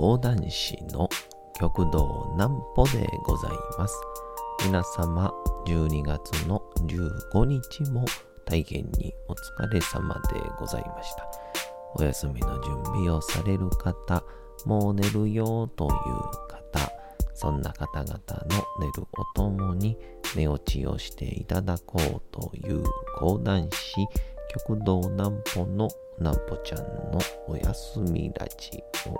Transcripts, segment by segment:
講談師の極道南歩でございます。皆様、12月の15日も大変にお疲れ様でございました。お休みの準備をされる方、もう寝るよという方、そんな方々の寝るおともに寝落ちをしていただこうという講談師、極道南歩の南歩ちゃんのおやすみラジオ。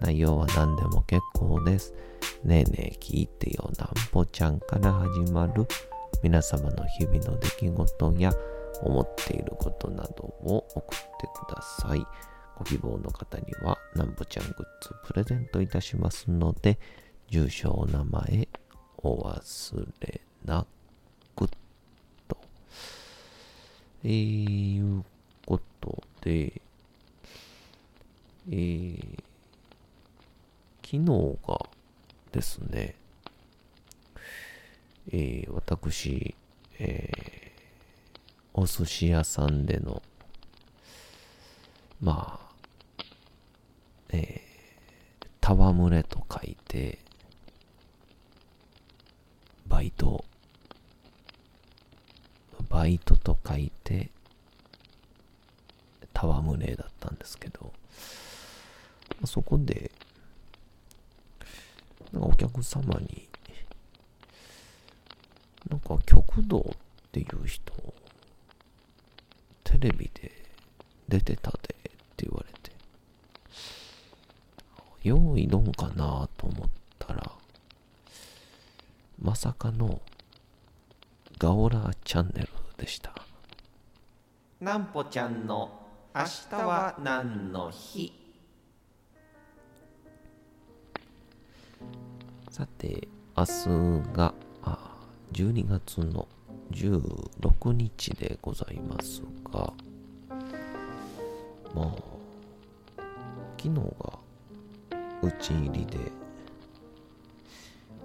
内容は何でも結構です。ねえねえ聞いてよなんぽちゃんから始まる皆様の日々の出来事や思っていることなどを送ってください。ご希望の方にはなんぽちゃんグッズプレゼントいたしますので、住所お名前お忘れなくと。えー、いうことで、えー、昨日がですね、えー、私、えー、お寿司屋さんでの、まあ、えー、戯れと書いて、バイト、バイトと書いて、戯れだったんですけど、そこで、なんかお客様に、なんか極道っていう人、テレビで出てたでって言われて、用意どんかなと思ったら、まさかのガオラチャンネルでした。なんぽちゃんの明日は何の日？さて、明日が12月の16日でございますが、まあ、昨日が打ち入りで、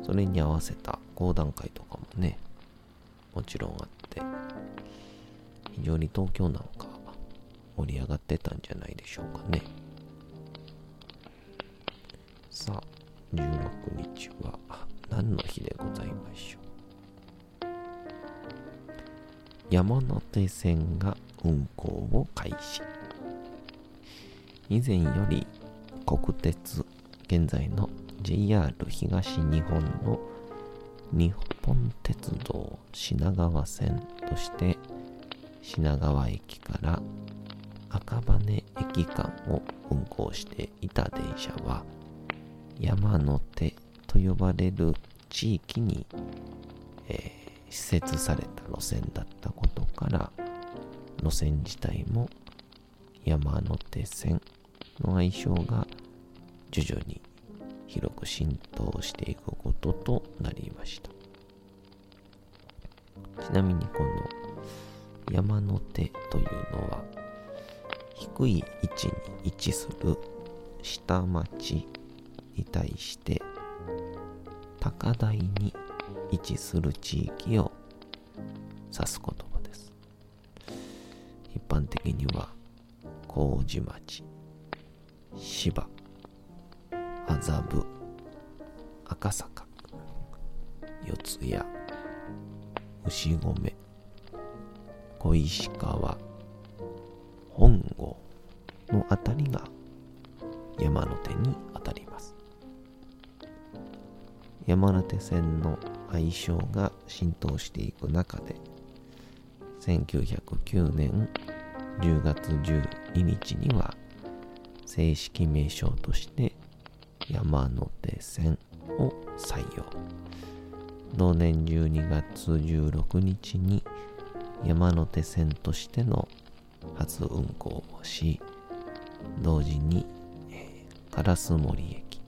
それに合わせた講談会とかもね、もちろんあって、非常に東京なんか盛り上がってたんじゃないでしょうかね。さあ、16日は何の日でございましょう。山手線が運行を開始。以前より国鉄、現在の JR 東日本の日本鉄道品川線として品川駅から赤羽駅間を運行していた電車は山の手と呼ばれる地域に、えー施設された路線だったことから路線自体も山手線の愛称が徐々に広く浸透していくこととなりました。ちなみにこの山手というのは低い位置に位置する下町に対して高台に位置する地域を指す言葉です。一般的には麹町芝麻布赤坂四谷牛込小石川本郷のあたりが山の手に山手線の愛称が浸透していく中で1909年10月12日には正式名称として山手線を採用。同年12月16日に山手線としての初運行をし同時に、烏森駅、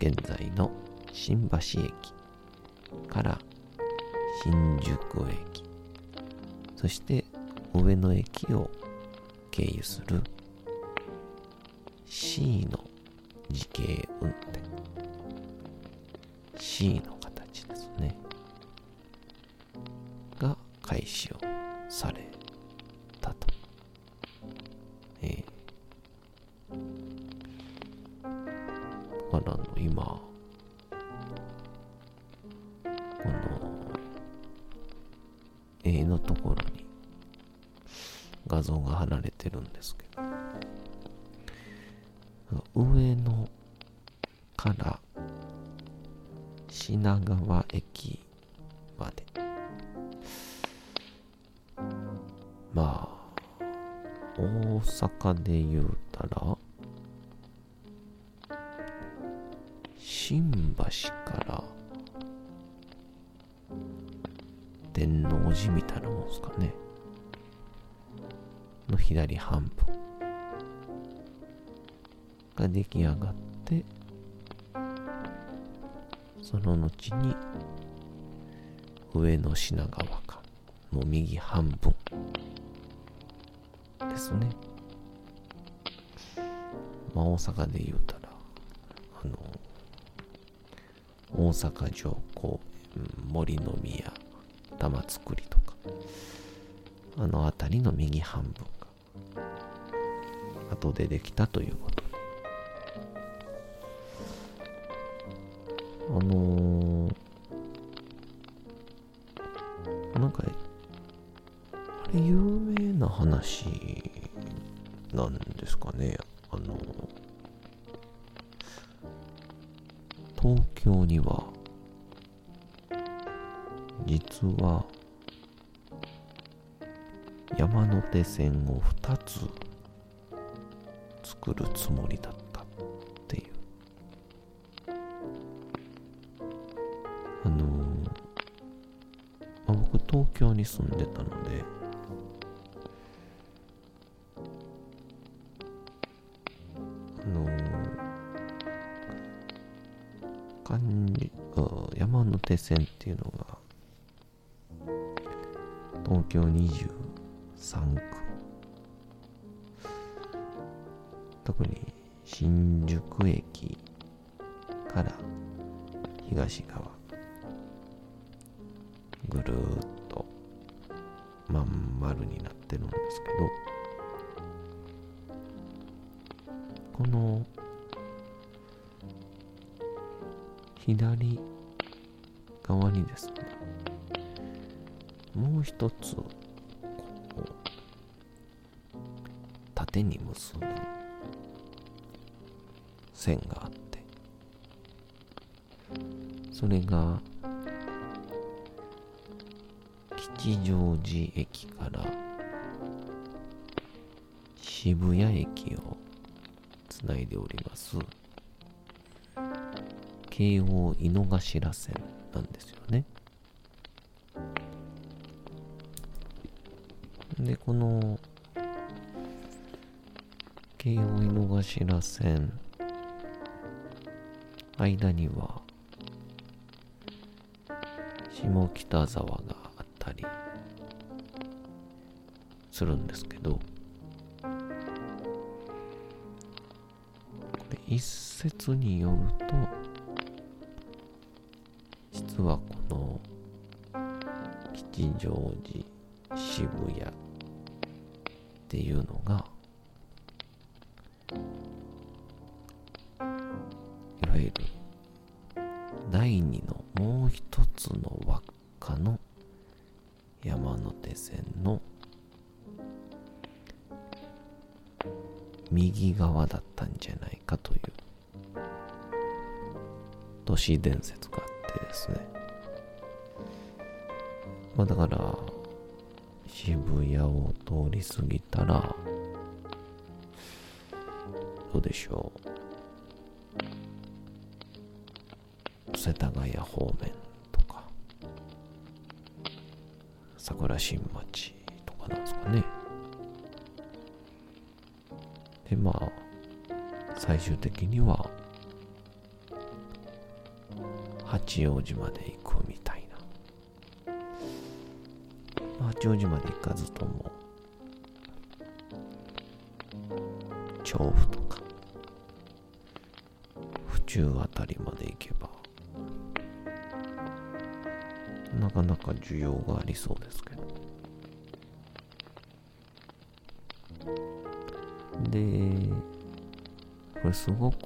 現在の新橋駅から新宿駅、そして上野駅を経由する C の時系運転。C の形ですね。が開始をされたと。えー、だからあの今、ところに画像が貼られてるんですけど、上野から品川駅まで。まあ、大阪で言うたら、新橋から左半分が出来上がって、その後に上の品川か。の右半分ですね。まあ大阪で言うたら、あの、大阪城公園、森の宮、玉造りとか、あの辺りの右半分、後でできたということあのー、なんか、あれ有名な話なんですかね。あの東京には、実は、山手線を2つ作るつもりだった。っていう。あの。あ、僕東京に住んでたので、あのー、山手線っていうのが、東京23区。特に新宿駅から東側ぐるーっとまん丸になってるんですけどこの左側にですねもう一つこう縦に結ぶ線があって。それが吉祥寺駅から渋谷駅をつないでおります。京王井の頭線なんですよね。でこの京王井の頭線間には下北沢があったりするんですけど一説によると実はこの吉祥寺渋谷っていうのが市伝説があってですねまあだから渋谷を通り過ぎたらどうでしょう世田谷方面とか桜新町とかなんですかね。で、まあ、最終的には八王子まで行くみたいな。八王子まで行かずとも調布とか府中あたりまで行けばなかなか需要がありそうですけど。でこれすごく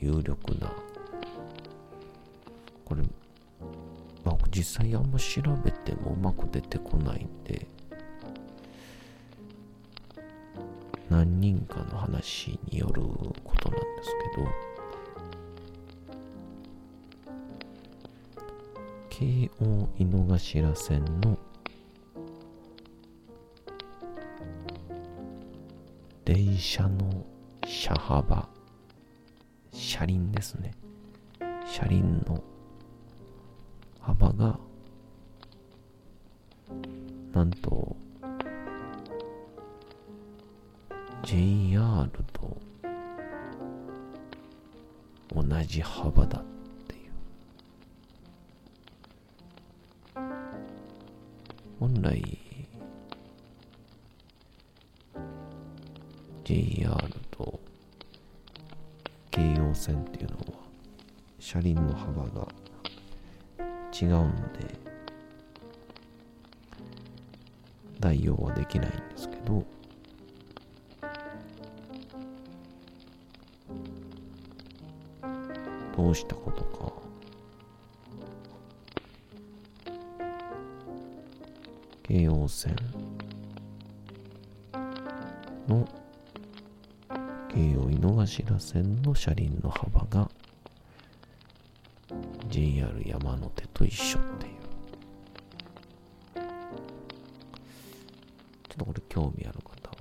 有力なこれ、まあ、実際あんま調べてもうまく出てこないんで何人かの話によることなんですけど京王井の頭線の電車の車幅車輪ですね。車輪の幅がなんと JR と同じ幅だっていう。本来 JR と京葉線っていうのは車輪の幅が違うんで代用はできないんですけど。どうしたことか。京王線の京王井の頭線の車輪の幅が JR 山手と一緒っていう。ちょっとこれ興味ある方は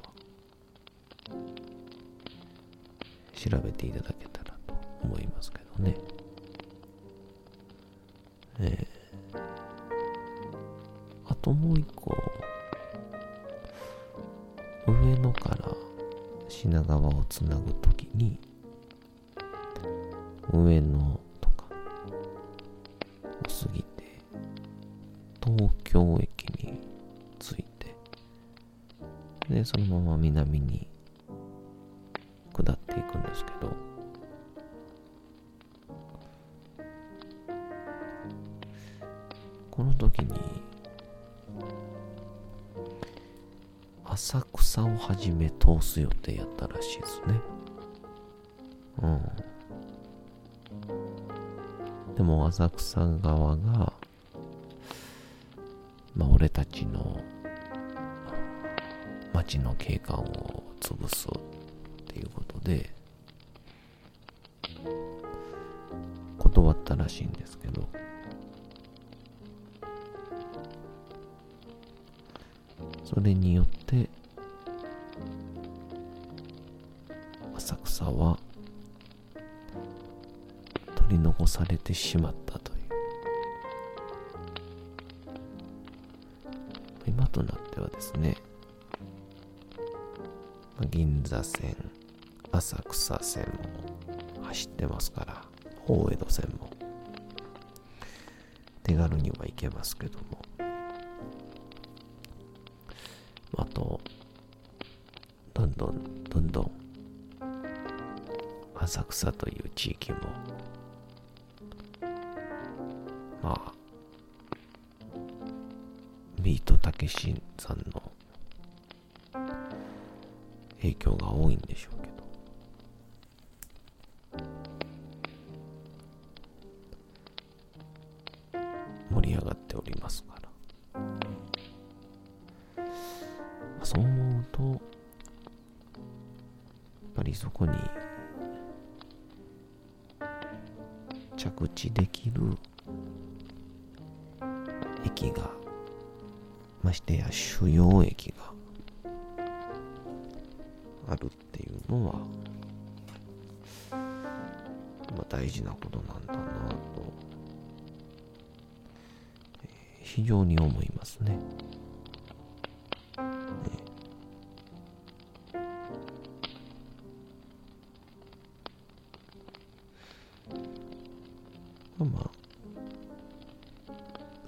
調べていただけたらと思いますけどね。え。ー、あともう一個。上野から品川をつなぐときに上野そのまま南に下っていくんですけどこの時に浅草をはじめ通す予定やったらしいですね。うん。でも浅草側が、まあ俺たちの街の景観を潰すっていうことで、断ったらしいんですけど、それによって浅草は取り残されてしまったという。今となってはですね銀座線浅草線も走ってますから大江戸線も。手軽には行けますけども。あと、どんどん、どんどん、浅草という地域も、まあ、ビートたけしさんの影響が多いんでしょうけど、盛り上がっておりますから。そう思うと、やっぱりそこに着地できる駅が、ましてや主要駅があるっていうのは、まあ、大事なことなんだなと、えー、非常に思いますね。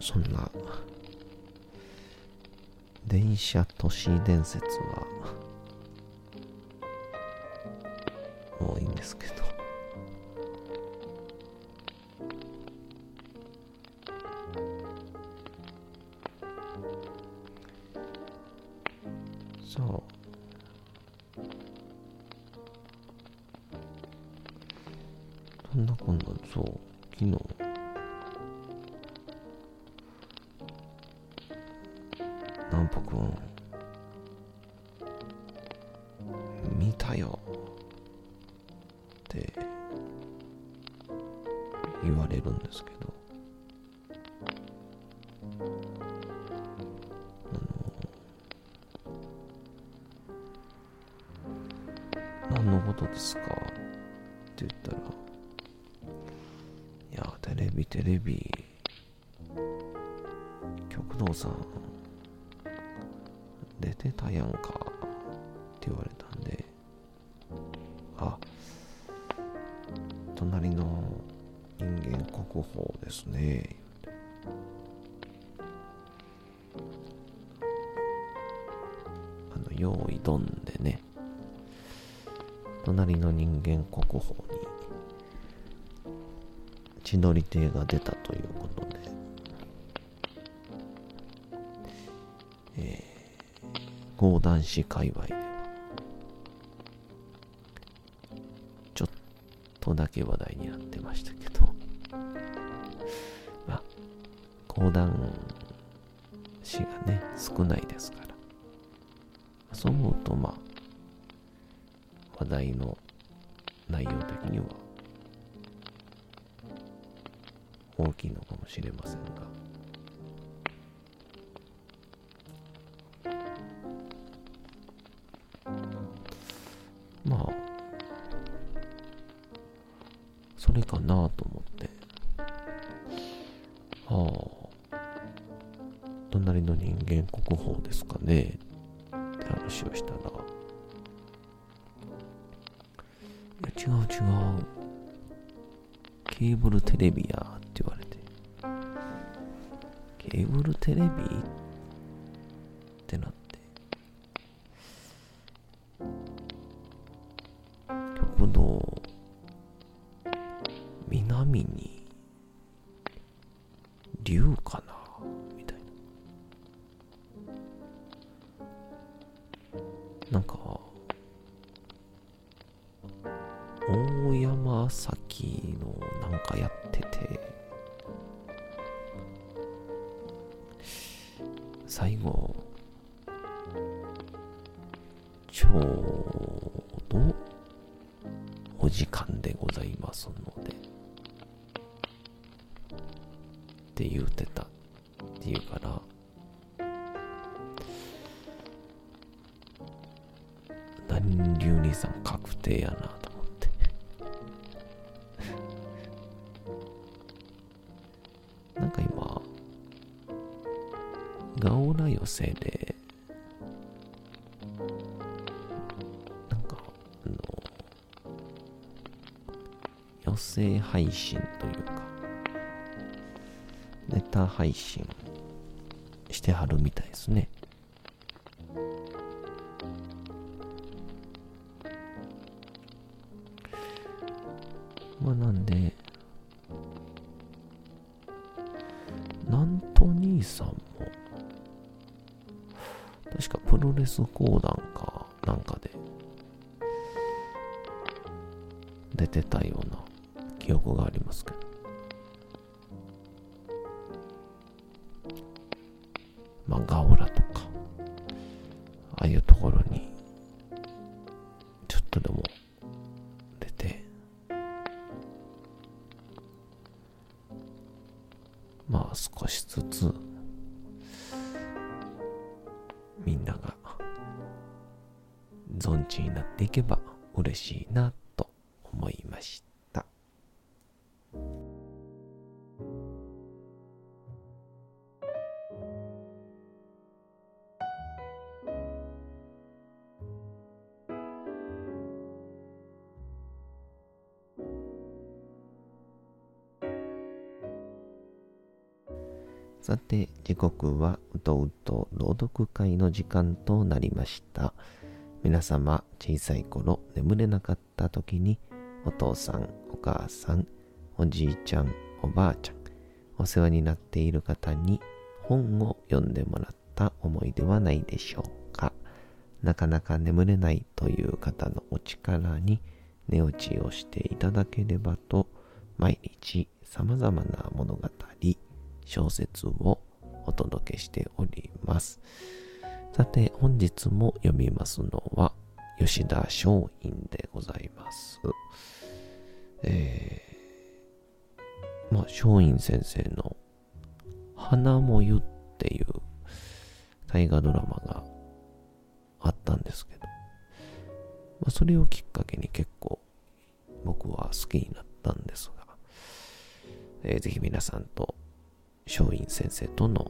そんな電車都市伝説はそう。そんなこんな、そう、昨日、なんぽくん、あ、隣の人間国宝ですね、あの、用意どんでね、隣の人間国宝に千鳥亭が出たということで、えー、講談師界隈でとだけ話題になってましたけど、まあ、講談師がね、少ないですから、そう思うと、まあ、話題の内容的には大きいのかもしれませんが。ですかねって話をしたら違う違う。ケーブルテレビやって言われて。ケーブルテレビ？ってなって。な。んか、大山崎のなんかやってて、最後、ちょうどお時間でございますので、って言うてたって確定やなと思って。なんか今、ガオラ寄せで、なんか、あの、寄せ配信というか、ネタ配信してはるみたいですね。ス講談かなんかで出てたような記憶がありますけど。まあガオラとか、ああいうところに、ちょっとでも出て、まあ少しずつみんなが存知になっていけば嬉しいなと思いました。さて、時刻はうとうと朗読会の時間となりました。皆様、小さい頃眠れなかった時に、お父さん、お母さん、おじいちゃん、おばあちゃん、お世話になっている方に本を読んでもらった思いではないでしょうか。なかなか眠れないという方のお力に寝落ちをしていただければと、毎日様々な物語、小説をお届けしております。さて、本日も読みますのは、吉田松陰でございます。えー、まあ、松陰先生の花もゆっていう大河ドラマがあったんですけど、まあ、それをきっかけに結構僕は好きになったんですが、えー、ぜひ皆さんと松陰先生との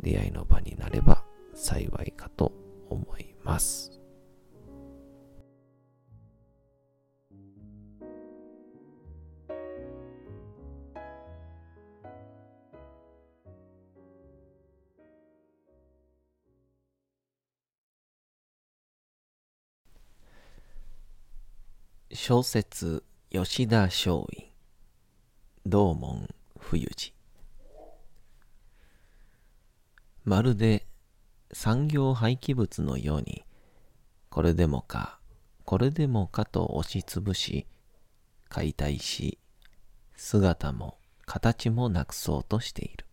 出会いの場になれば幸いかと思います。小説吉田松陰道門冬治まるで産業廃棄物のように、これでもか、これでもかと押しつぶし、解体し、姿も形もなくそうとしている。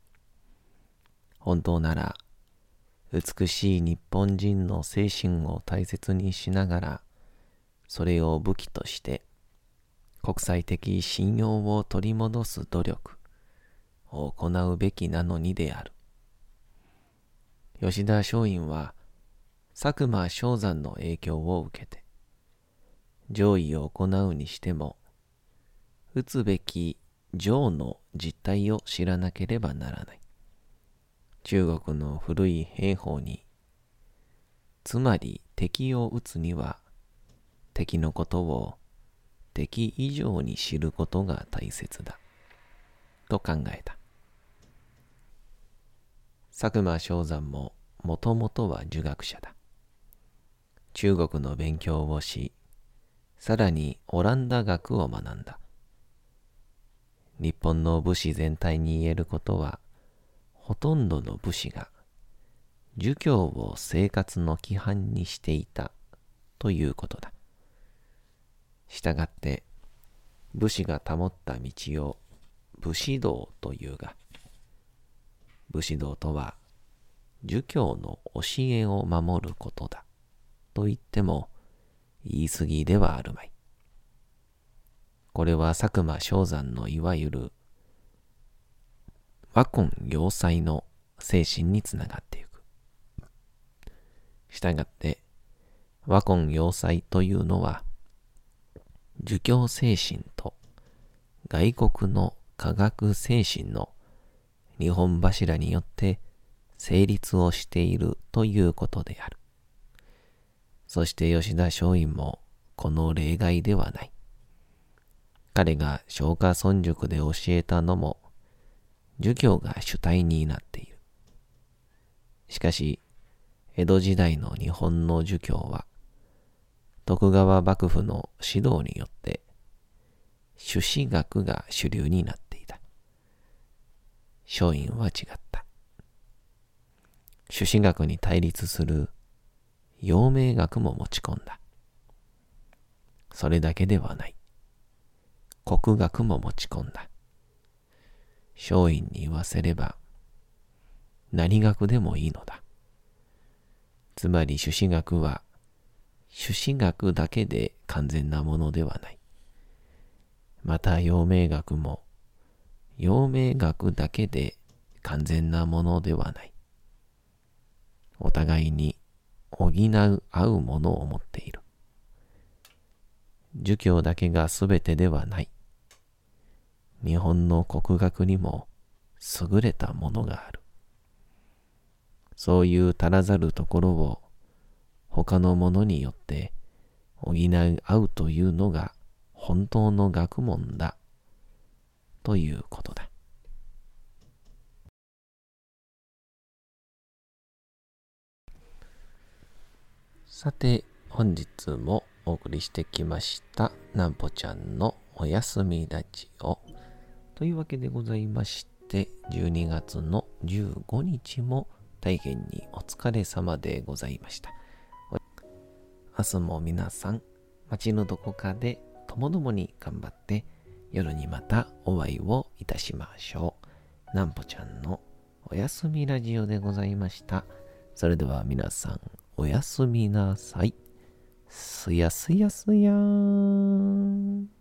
本当なら、美しい日本人の精神を大切にしながら、それを武器として、国際的信用を取り戻す努力を行うべきなのにである。吉田松陰は佐久間昌山の影響を受けて、上位を行うにしても、打つべき上の実態を知らなければならない。中国の古い兵法に、つまり敵を撃つには、敵のことを敵以上に知ることが大切だ。と考えた。佐久間昌山ももともとは儒学者だ。中国の勉強をし、さらにオランダ学を学んだ。日本の武士全体に言えることは、ほとんどの武士が儒教を生活の規範にしていたということだ。したがって、武士が保った道を武士道というが、武士道とは、儒教の教えを守ることだ。と言っても言い過ぎではあるまい。これは佐久間昌山のいわゆる和根要塞の精神につながっていく。したがって、和根要塞というのは、儒教精神と外国の科学精神の日本柱によって成立をしているということである。そして吉田松陰もこの例外ではない。彼が消化村塾で教えたのも、儒教が主体になっている。しかし、江戸時代の日本の儒教は、徳川幕府の指導によって、朱子学が主流になった。松陰は違った。朱子学に対立する陽明学も持ち込んだ。それだけではない。国学も持ち込んだ。松陰に言わせれば、何学でもいいのだ。つまり朱子学は、朱子学だけで完全なものではない。また陽明学も、陽明学だけで完全なものではない。お互いに補う合うものを持っている。儒教だけが全てではない。日本の国学にも優れたものがある。そういう足らざるところを他のものによって補い合うというのが本当の学問だということだ。さて、本日もお送りしてきました、なんぽちゃんのおやすみラジオ。というわけでございまして、12月の15日も大変にお疲れ様でございました。明日も皆さん、街のどこかでともどもに頑張って夜にまたお会いをいたしましょう。なんぽちゃんのおやすみラジオでございました。それでは皆さん、おやすみなさい。すやすやすやーん。